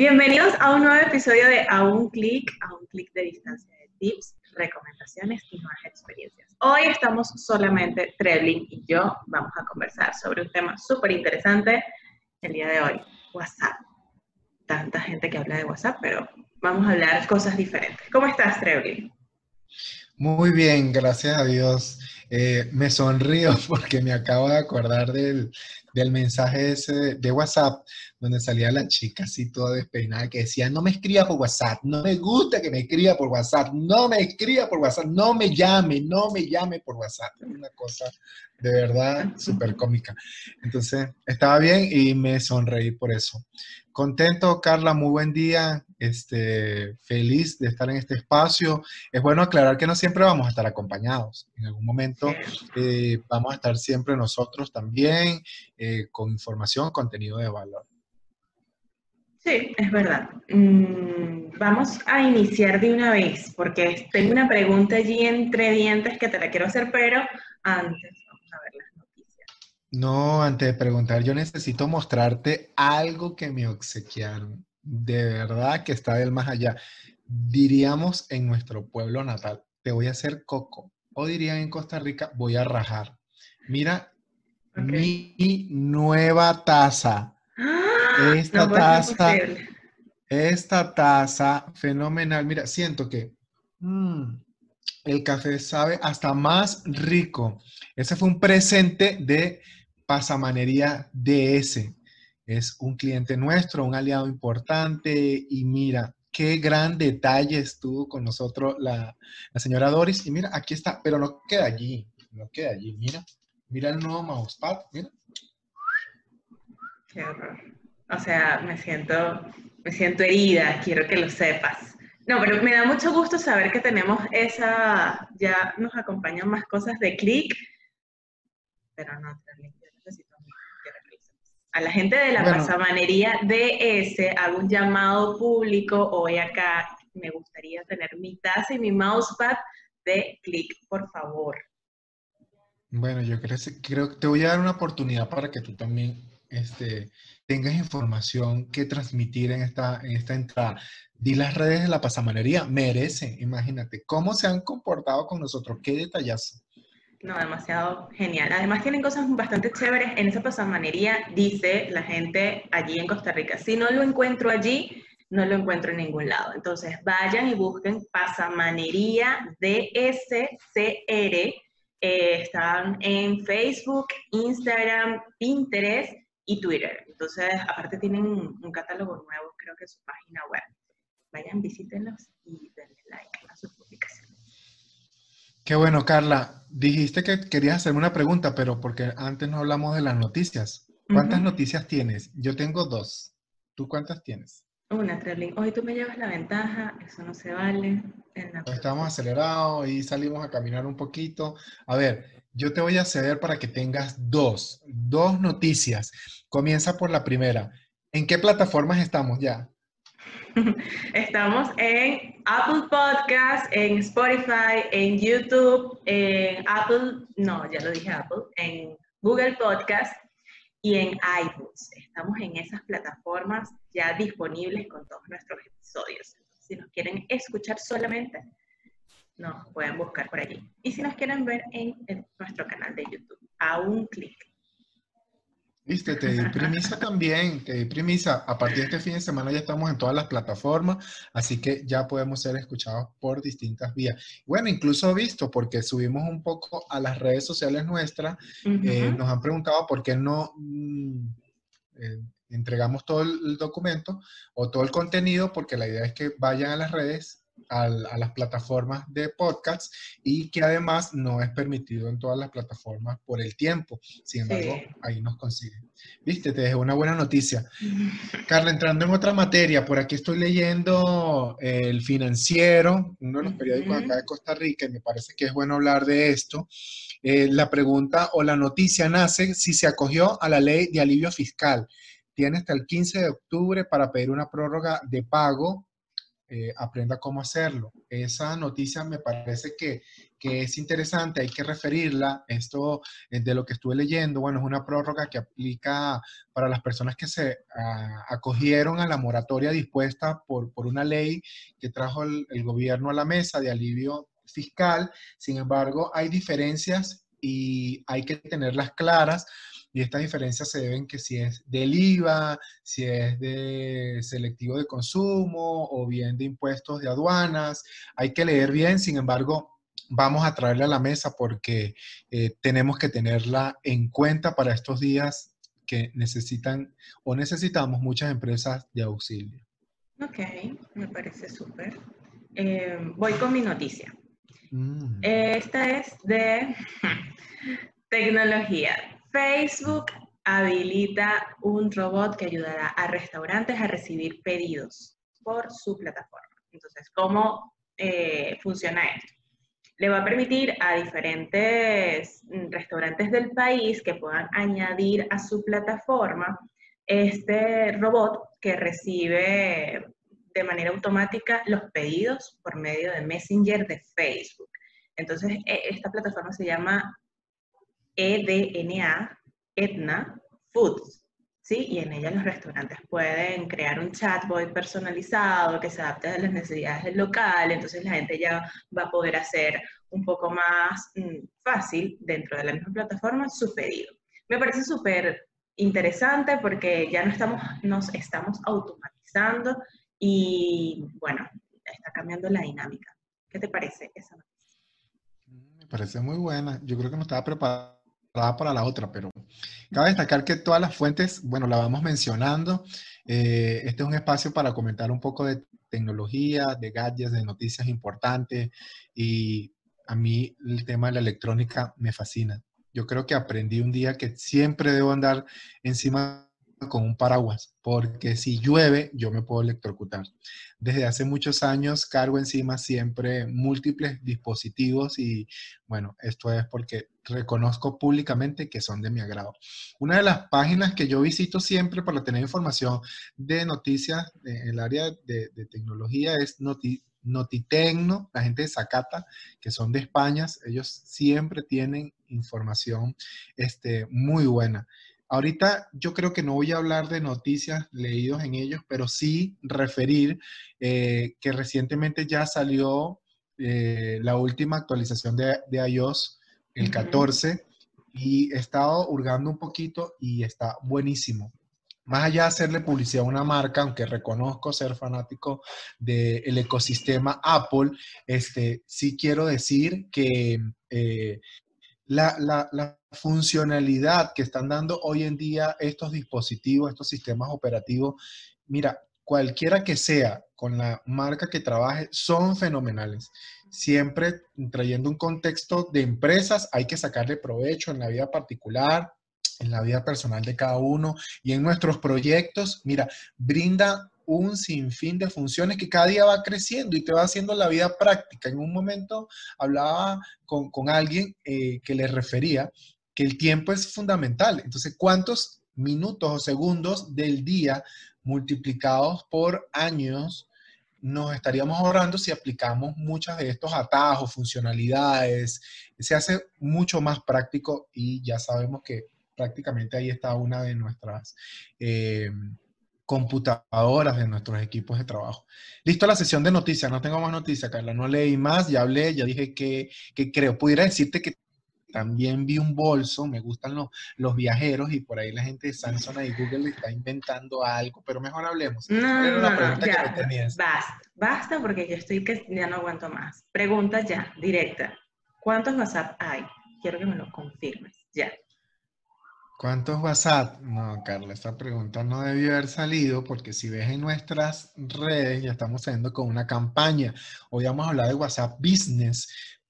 Bienvenidos a un nuevo episodio de A un clic, a un clic de distancia de tips, recomendaciones y nuevas experiencias. Hoy estamos solamente Trebling y yo vamos a conversar sobre un tema súper interesante el día de hoy, WhatsApp. Tanta gente que habla de WhatsApp, pero vamos a hablar cosas diferentes. ¿Cómo estás, Trebling? Muy bien, gracias a Dios. Eh, me sonrío porque me acabo de acordar del, del mensaje ese de WhatsApp, donde salía la chica así toda despeinada, que decía, no me escriba por WhatsApp, no me gusta que me escriba por WhatsApp, no me escriba por WhatsApp, no me llame, no me llame por WhatsApp. Una cosa de verdad súper cómica. Entonces, estaba bien y me sonreí por eso. Contento, Carla, muy buen día. Este, feliz de estar en este espacio. Es bueno aclarar que no siempre vamos a estar acompañados. En algún momento eh, vamos a estar siempre nosotros también eh, con información, contenido de valor. Sí, es verdad. Mm, vamos a iniciar de una vez porque tengo una pregunta allí entre dientes que te la quiero hacer, pero antes no, antes de preguntar, yo necesito mostrarte algo que me obsequiaron. De verdad que está del más allá. Diríamos en nuestro pueblo natal, te voy a hacer coco. O dirían en Costa Rica, voy a rajar. Mira mi nueva taza. ¡Ah! Esta taza, esta taza fenomenal. Mira, siento que mm, el café sabe hasta más rico. Ese fue un presente de Pasamanería DS. Es un cliente nuestro, un aliado importante y mira, qué gran detalle estuvo con nosotros la, señora Doris. Y mira, aquí está, pero no queda allí, no queda allí. Mira, mira el nuevo mousepad, mira. Qué horror. O sea, me siento, me siento herida, quiero que lo sepas. No, pero me da mucho gusto saber que tenemos esa, ya nos acompañan más cosas de clic, pero no, a la gente de la pasamanería DS hago un llamado público hoy acá. Me gustaría tener mi taza y mi mousepad de clic, por favor. Bueno, yo creo, creo que te voy a dar una oportunidad para que tú también este, tengas información que transmitir en esta, en esta entrada. Di las redes de la pasamanería, merece, imagínate, cómo se han comportado con nosotros, qué detallazo. No, demasiado genial. Además tienen cosas bastante chéveres. En esa pasamanería dice la gente allí en Costa Rica, si no lo encuentro allí, no lo encuentro en ningún lado. Entonces vayan y busquen pasamanería DSCR. Eh, están en Facebook, Instagram, Pinterest y Twitter. Entonces, aparte tienen un catálogo nuevo, creo que es su página web. Vayan, visítenlos y denle Qué bueno, Carla. Dijiste que querías hacerme una pregunta, pero porque antes no hablamos de las noticias. ¿Cuántas noticias tienes? Yo tengo dos. ¿Tú cuántas tienes? Una, Trelling. Hoy tú me llevas la ventaja, eso no se vale. Estamos acelerados y salimos a caminar un poquito. A ver, yo te voy a ceder para que tengas dos, dos noticias. Comienza por la primera. ¿En qué plataformas estamos ya? Estamos en Apple Podcast, en Spotify, en YouTube, en Apple, no, ya lo dije Apple, en Google Podcast y en iTunes. Estamos en esas plataformas ya disponibles con todos nuestros episodios. Si nos quieren escuchar solamente, nos pueden buscar por allí. Y si nos quieren ver en, en nuestro canal de YouTube, a un clic. Viste, te di premisa también, te di premisa. A partir de este fin de semana ya estamos en todas las plataformas, así que ya podemos ser escuchados por distintas vías. Bueno, incluso visto, porque subimos un poco a las redes sociales nuestras, eh, nos han preguntado por qué no mm, eh, entregamos todo el documento o todo el contenido, porque la idea es que vayan a las redes a, las plataformas de podcast y que además no es permitido en todas las plataformas por el tiempo. Sin embargo, ahí nos consiguen. Viste, te dejé una buena noticia. Carla, entrando en otra materia, por aquí estoy leyendo El Financiero, uno de los periódicos acá de Costa Rica, y me parece que es bueno hablar de esto. Eh, la pregunta o la noticia nace si se acogió a la ley de alivio fiscal. Tiene hasta el 15 de octubre para pedir una prórroga de pago eh, aprenda cómo hacerlo. Esa noticia me parece que, es interesante, hay que referirla. Esto es de lo que estuve leyendo, bueno, es una prórroga que aplica para las personas que se ah, acogieron a la moratoria dispuesta por, por una ley que trajo el gobierno a la mesa de alivio fiscal. Sin embargo, hay diferencias y hay que tenerlas claras y estas diferencias se deben que si es del IVA, si es de selectivo de consumo o bien de impuestos de aduanas. Hay que leer bien, sin embargo, vamos a traerla a la mesa porque eh, tenemos que tenerla en cuenta para estos días que necesitan o necesitamos muchas empresas de auxilio. Ok, me parece súper. Eh, voy con mi noticia. Mm. Esta es de tecnología. Facebook habilita un robot que ayudará a restaurantes a recibir pedidos por su plataforma. Entonces, ¿cómo eh, funciona esto? Le va a permitir a diferentes restaurantes del país que puedan añadir a su plataforma este robot que recibe de manera automática los pedidos por medio de Messenger de Facebook. Entonces, e, esta plataforma se llama EDNA, Etna Foods, ¿sí? Y en ella los restaurantes pueden crear un chatbot personalizado que se adapte a las necesidades del local, entonces la gente ya va a poder hacer un poco más mm, fácil dentro de la misma plataforma su pedido. Me parece súper interesante porque ya no estamos, nos estamos automatizando y bueno, está cambiando la dinámica. ¿Qué te parece esa? Me parece muy buena. Yo creo que no estaba preparada para la otra, pero cabe destacar que todas las fuentes, bueno, la vamos mencionando. Eh, este es un espacio para comentar un poco de tecnología, de gadgets, de noticias importantes y a mí el tema de la electrónica me fascina. Yo creo que aprendí un día que siempre debo andar encima con un paraguas, porque si llueve yo me puedo electrocutar. Desde hace muchos años cargo encima siempre múltiples dispositivos y bueno, esto es porque reconozco públicamente que son de mi agrado. Una de las páginas que yo visito siempre para tener información de noticias en el área de, tecnología es Noti, Notitecno, la gente de Zacata, que son de España, ellos siempre tienen información este, muy buena. Ahorita yo creo que no voy a hablar de noticias leídos en ellos, pero sí referir eh, que recientemente ya salió eh, la última actualización de, iOS, el 14, y he estado hurgando un poquito y está buenísimo. Más allá de hacerle publicidad a una marca, aunque reconozco ser fanático del ecosistema Apple, este, sí quiero decir que eh, la, funcionalidad que están dando hoy en día estos dispositivos, estos sistemas operativos, mira, cualquiera que sea con la marca que trabaje, son fenomenales. Siempre trayendo un contexto de empresas, hay que sacarle provecho en la vida particular, en la vida personal de cada uno y en nuestros proyectos. Mira, brinda un sinfín de funciones que cada día va creciendo y te va haciendo la vida práctica. En un momento hablaba con, alguien eh, que le refería que el tiempo es fundamental. Entonces, ¿cuántos minutos o segundos del día multiplicados por años nos estaríamos ahorrando si aplicamos muchos de estos atajos, funcionalidades? Se hace mucho más práctico y ya sabemos que prácticamente ahí está una de nuestras... Eh, computadoras de nuestros equipos de trabajo. Listo la sesión de noticias, no tengo más noticias, Carla, no leí más, ya hablé, ya dije que, creo, pudiera decirte que también vi un bolso, me gustan los, los viajeros y por ahí la gente de Samsung y Google está inventando algo, pero mejor hablemos. No, no, no, ya, basta, basta porque yo estoy que ya no aguanto más. Pregunta ya, directa. ¿Cuántos WhatsApp hay? Quiero que me lo confirmes, ya. ¿Cuántos WhatsApp? No, Carla, esta pregunta no debió haber salido porque si ves en nuestras redes ya estamos saliendo con una campaña. Hoy vamos a hablar de WhatsApp Business,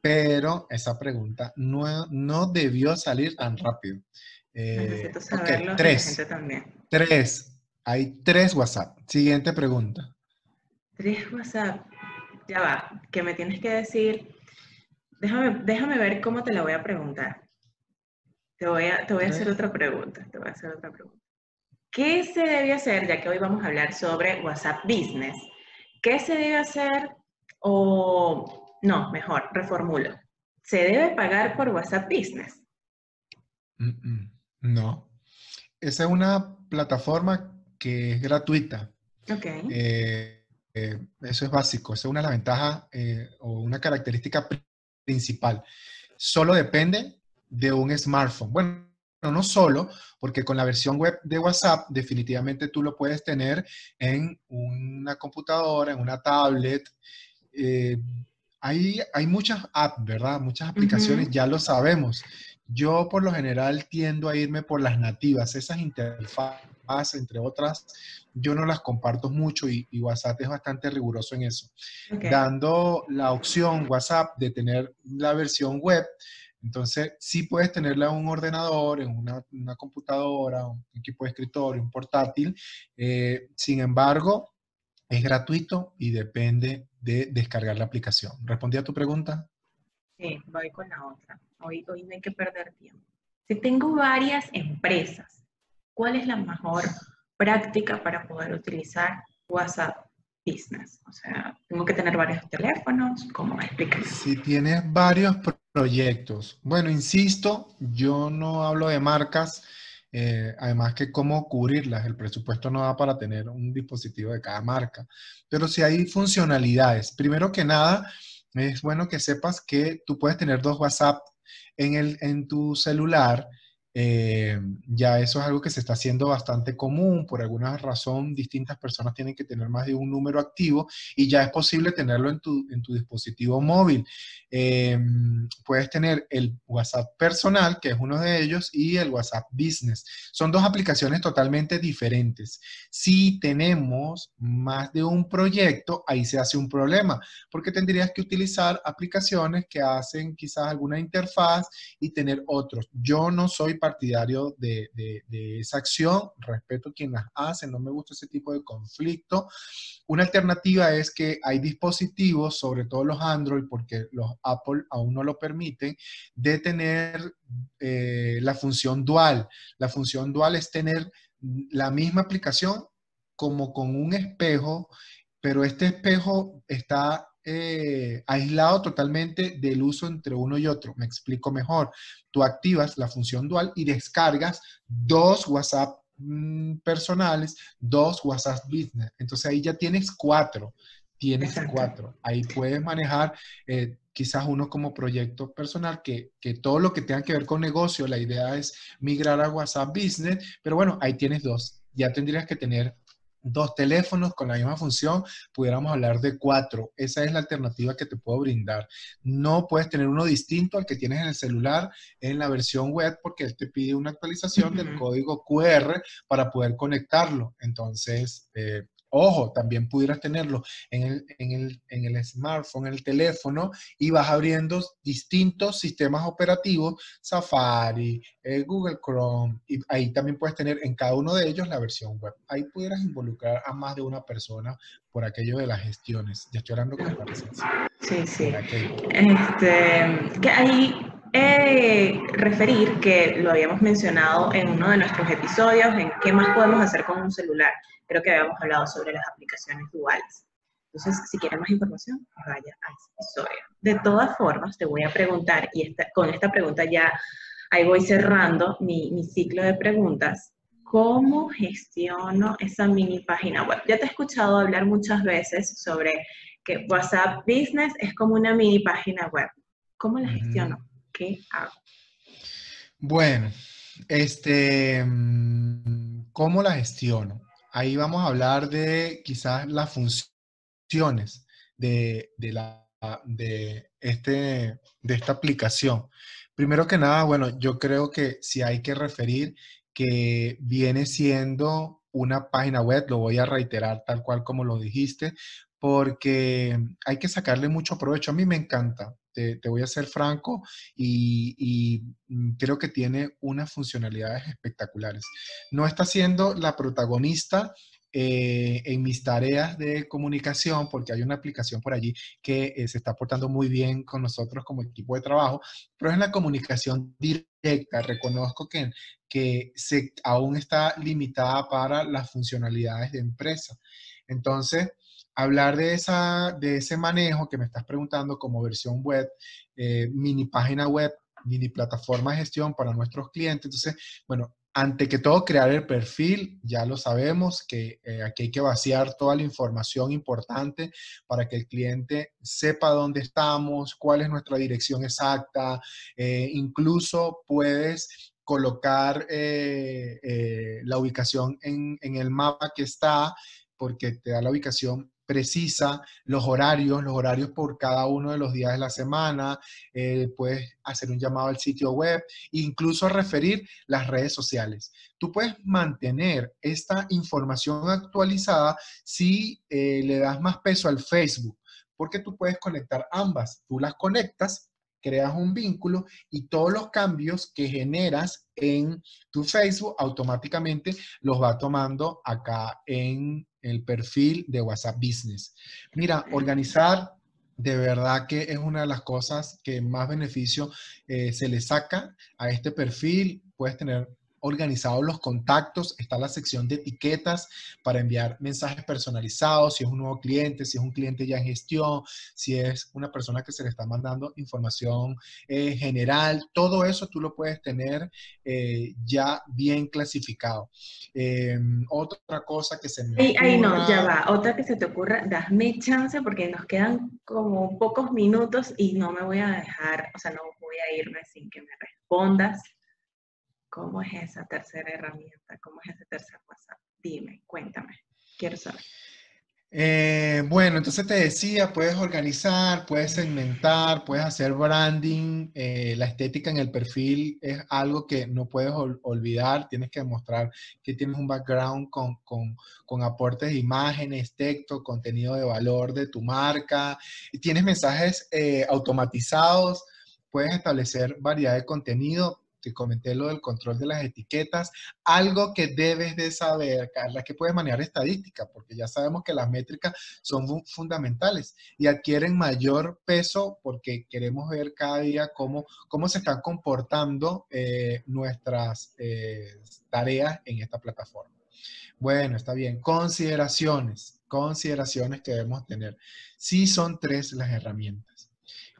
pero esa pregunta no, no debió salir tan rápido. Eh, Necesito tres. También. Tres. Hay tres WhatsApp. Siguiente pregunta. Tres WhatsApp. Ya va, que me tienes que decir. Déjame, déjame ver cómo te la voy a preguntar. Te voy a, te voy a hacer otra pregunta. Te voy a hacer otra pregunta. ¿Qué se debe hacer, ya que hoy vamos a hablar sobre WhatsApp Business? ¿qué se debe hacer? O, no, mejor, reformulo. ¿Se debe pagar por WhatsApp Business? no. Esa es una plataforma que es gratuita. Ok. Eh, eh, eso es básico. Esa es una de las ventajas eh, o una característica principal. Solo depende de un smartphone. Bueno, no solo, porque con la versión web de WhatsApp definitivamente tú lo puedes tener en una computadora, en una tablet. hay, hay muchas apps, ¿verdad? Muchas aplicaciones, ya lo sabemos. Yo por lo general tiendo a irme por las nativas, esas interfaces, entre otras, yo no las comparto mucho y, WhatsApp es bastante riguroso en eso. Dando la opción WhatsApp de tener la versión web, entonces sí puedes tenerla en un ordenador, en una, computadora, un equipo de escritorio, un portátil. Eh, sin embargo, es gratuito y depende de descargar la aplicación. ¿Respondí a tu pregunta? Sí, voy con la otra. Hoy, hoy no hay que perder tiempo. Si tengo varias empresas, ¿cuál es la mejor práctica para poder utilizar WhatsApp Business? O sea, tengo que tener varios teléfonos, ¿cómo explicar? Si tienes varios proyectos, bueno, insisto, yo no hablo de marcas, eh, además que cómo cubrirlas, el presupuesto no da para tener un dispositivo de cada marca, pero si hay funcionalidades, primero que nada, es bueno que sepas que tú puedes tener dos WhatsApp en, el, en tu celular eh, ya eso es algo que se está haciendo bastante común. Por alguna razón, distintas personas tienen que tener más de un número activo y ya es posible tenerlo en tu, en tu dispositivo móvil. Eh, puedes tener el WhatsApp personal, que es uno de ellos, y el WhatsApp Business. Son dos aplicaciones totalmente diferentes. Si tenemos más de un proyecto, ahí se hace un problema, porque tendrías que utilizar aplicaciones que hacen quizás alguna interfaz y tener otros. Yo no soy partidario de, esa acción, respeto a quien las hace, no me gusta ese tipo de conflicto. Una alternativa es que hay dispositivos, sobre todo los Android, porque los Apple aún no lo permiten, de tener eh, la función dual. La función dual es tener la misma aplicación como con un espejo, pero este espejo está eh, aislado totalmente del uso entre uno y otro. Me explico mejor. Tú activas la función dual y descargas dos WhatsApp mm, personales, dos WhatsApp business. Entonces ahí ya tienes cuatro. Tienes cuatro. Ahí puedes manejar eh, quizás uno como proyecto personal, que, que, todo lo que tenga que ver con negocio, la idea es migrar a WhatsApp Business, pero bueno, ahí tienes dos. Ya tendrías que tener dos teléfonos con la misma función, pudiéramos hablar de cuatro. Esa es la alternativa que te puedo brindar. No puedes tener uno distinto al que tienes en el celular en la versión web porque él te pide una actualización del código QR para poder conectarlo. Entonces, eh, Ojo, también pudieras tenerlo en el, en, el, en el, smartphone, en el teléfono, y vas abriendo distintos sistemas operativos, Safari, eh, Google Chrome, y ahí también puedes tener en cada uno de ellos la versión web. Ahí pudieras involucrar a más de una persona por aquello de las gestiones. Ya estoy hablando con la presencia. Sí, sí. Este, que ahí eh, referir que lo habíamos mencionado en uno de nuestros episodios, en qué más podemos hacer con un celular creo que habíamos hablado sobre las aplicaciones duales. Entonces, si quieren más información, vaya a esa historia. De todas formas, te voy a preguntar, y con esta pregunta ya ahí voy cerrando mi, mi ciclo de preguntas. ¿Cómo gestiono esa mini página web? Ya te he escuchado hablar muchas veces sobre que WhatsApp Business es como una mini página web. ¿Cómo la gestiono? ¿Qué hago? Bueno, este, ¿cómo la gestiono? ahí vamos a hablar de quizás las funciones de, la, de, este, de esta aplicación. Primero que nada, bueno, yo creo que si hay que referir que viene siendo una página web, lo voy a reiterar tal cual como lo dijiste, porque hay que sacarle mucho provecho. A mí me encanta, te, voy a ser franco, y, mm, creo que tiene unas funcionalidades espectaculares. No está siendo la protagonista eh, en mis tareas de comunicación, porque hay una aplicación por allí que eh, se está portando muy bien con nosotros como equipo de trabajo, pero es la comunicación directa. Reconozco que, que se, aún está limitada para las funcionalidades de empresa. Entonces, hablar de, esa, de ese manejo que me estás preguntando como versión web, eh, mini página web, mini plataforma de gestión para nuestros clientes. Entonces, bueno, ante que todo, crear el perfil, ya lo sabemos, que eh, aquí hay que vaciar toda la información importante para que el cliente sepa dónde estamos, cuál es nuestra dirección exacta. Eh, incluso puedes colocar la ubicación en, en el mapa que está, porque te da la ubicación precisa los horarios, los horarios por cada uno de los días de la semana, eh, puedes hacer un llamado al sitio web, incluso referir las redes sociales. Tú puedes mantener esta información actualizada si eh, le das más peso al Facebook, porque tú puedes conectar ambas. Tú las conectas creas un vínculo y todos los cambios que generas en tu Facebook automáticamente los va tomando acá en el perfil de WhatsApp Business. Mira, organizar de verdad que es una de las cosas que más beneficio eh, se le saca a este perfil. Puedes tener organizados los contactos, está la sección de etiquetas para enviar mensajes personalizados, si es un nuevo cliente, si es un cliente ya en gestión, si es una persona que se le está mandando información eh, general, todo eso tú lo puedes tener eh, ya bien clasificado. Em, otra cosa que se me... Ahí, no, ya va, otra que se te ocurra, dame chance porque nos quedan como pocos minutos y no me voy a dejar, o sea, no voy a irme sin que me respondas. ¿Cómo es esa tercera herramienta? ¿Cómo es ese tercer WhatsApp? Dime, cuéntame, quiero saber. Eh, bueno, entonces te decía, puedes organizar, puedes segmentar, puedes hacer branding, eh, la estética en el perfil es algo que no puedes olvidar, tienes que demostrar que tienes un background con, con, aportes de imágenes, texto, contenido de valor de tu marca, tienes mensajes eh, automatizados, puedes establecer variedad de contenido, te comenté lo del control de las etiquetas, algo que debes de saber, Carla, que puedes manejar estadística, porque ya sabemos que las métricas son fundamentales y adquieren mayor peso porque queremos ver cada día cómo, cómo se están comportando eh, nuestras eh, tareas en esta plataforma. Bueno, está bien. Consideraciones, consideraciones que debemos tener. Sí son tres las herramientas.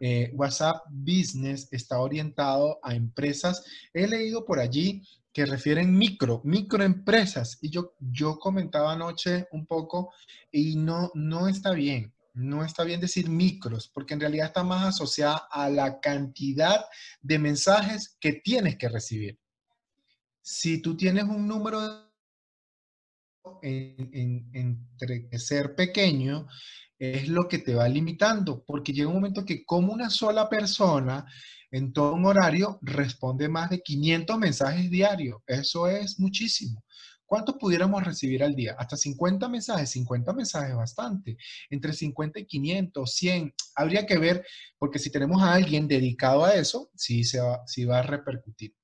Eh, WhatsApp Business está orientado a empresas. He leído por allí que refieren micro, microempresas. Y yo, yo comentaba anoche un poco y no, no está bien. No está bien decir micros, porque en realidad está más asociada a la cantidad de mensajes que tienes que recibir. Si tú tienes un número entre ser pequeño es lo que te va limitando, porque llega un momento que como una sola persona en todo un horario responde más de 500 mensajes diarios. Eso es muchísimo. ¿Cuántos pudiéramos recibir al día? Hasta 50 mensajes. 50 mensajes bastante. Entre 50 y 500, 100. Habría que ver, porque si tenemos a alguien dedicado a eso, sí, se va, sí va a repercutir.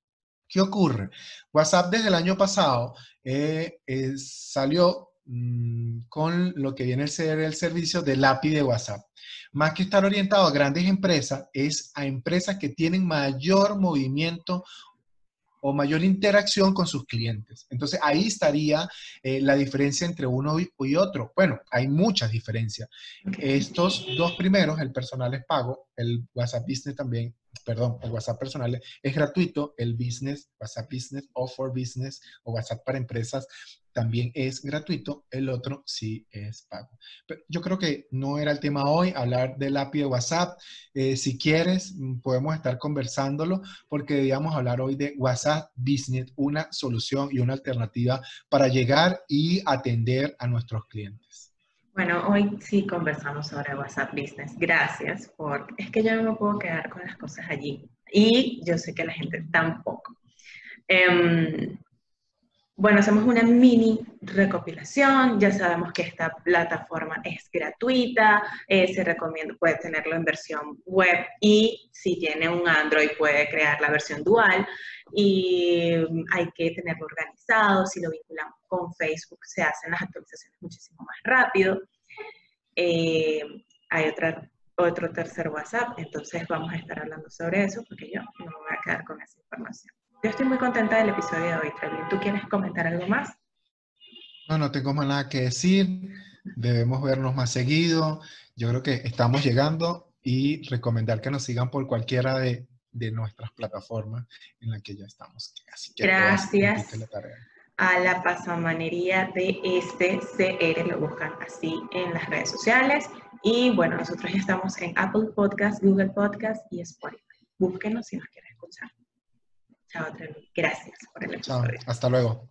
¿Qué ocurre? WhatsApp desde el año pasado eh, salió Mm, con lo que viene a ser el servicio del API de WhatsApp. Más que estar orientado a grandes empresas, es a empresas que tienen mayor movimiento o mayor interacción con sus clientes. Entonces ahí estaría eh, la diferencia entre uno y, otro. Bueno, hay muchas diferencias. Estos dos primeros, el personal es pago, el WhatsApp Business también perdón, el WhatsApp personal es gratuito, el Business, WhatsApp Business o for Business o WhatsApp para empresas también es gratuito, el otro sí es pago. Yo creo que no era el tema hoy hablar del API de WhatsApp. Eh, si quieres, mm, podemos estar conversándolo porque debíamos hablar hoy de WhatsApp Business, una solución y una alternativa para llegar y atender a nuestros clientes. Bueno, hoy sí conversamos sobre WhatsApp Business. Gracias por... Es que yo no me puedo quedar con las cosas allí. Y yo sé que la gente tampoco. Em, bueno, hacemos una mini recopilación. Ya sabemos que esta plataforma es gratuita. Eh, se recomienda, puede tenerlo en versión web y si tiene un Android puede crear la versión dual. Y hay que tenerlo organizado. Si lo vinculamos con Facebook, se hacen las actualizaciones muchísimo más rápido. Eh, hay otra, otro tercer WhatsApp, entonces vamos a estar hablando sobre eso porque yo no me voy a quedar con esa información. Yo estoy muy contenta del episodio de hoy, Trevi. ¿Tú quieres comentar algo más? No, no tengo más nada que decir. Debemos vernos más seguido. Yo creo que estamos llegando y recomendar que nos sigan por cualquiera de, de nuestras plataformas en la que ya estamos. Así que Gracias a la pasamanería de este CR, lo buscan así en las redes sociales. Y bueno, nosotros ya estamos en Apple Podcast, Google Podcast y Spotify. Búsquenos si nos quieren escuchar. Chao, Trevi. Gracias por el episodio. Chao. Hasta luego.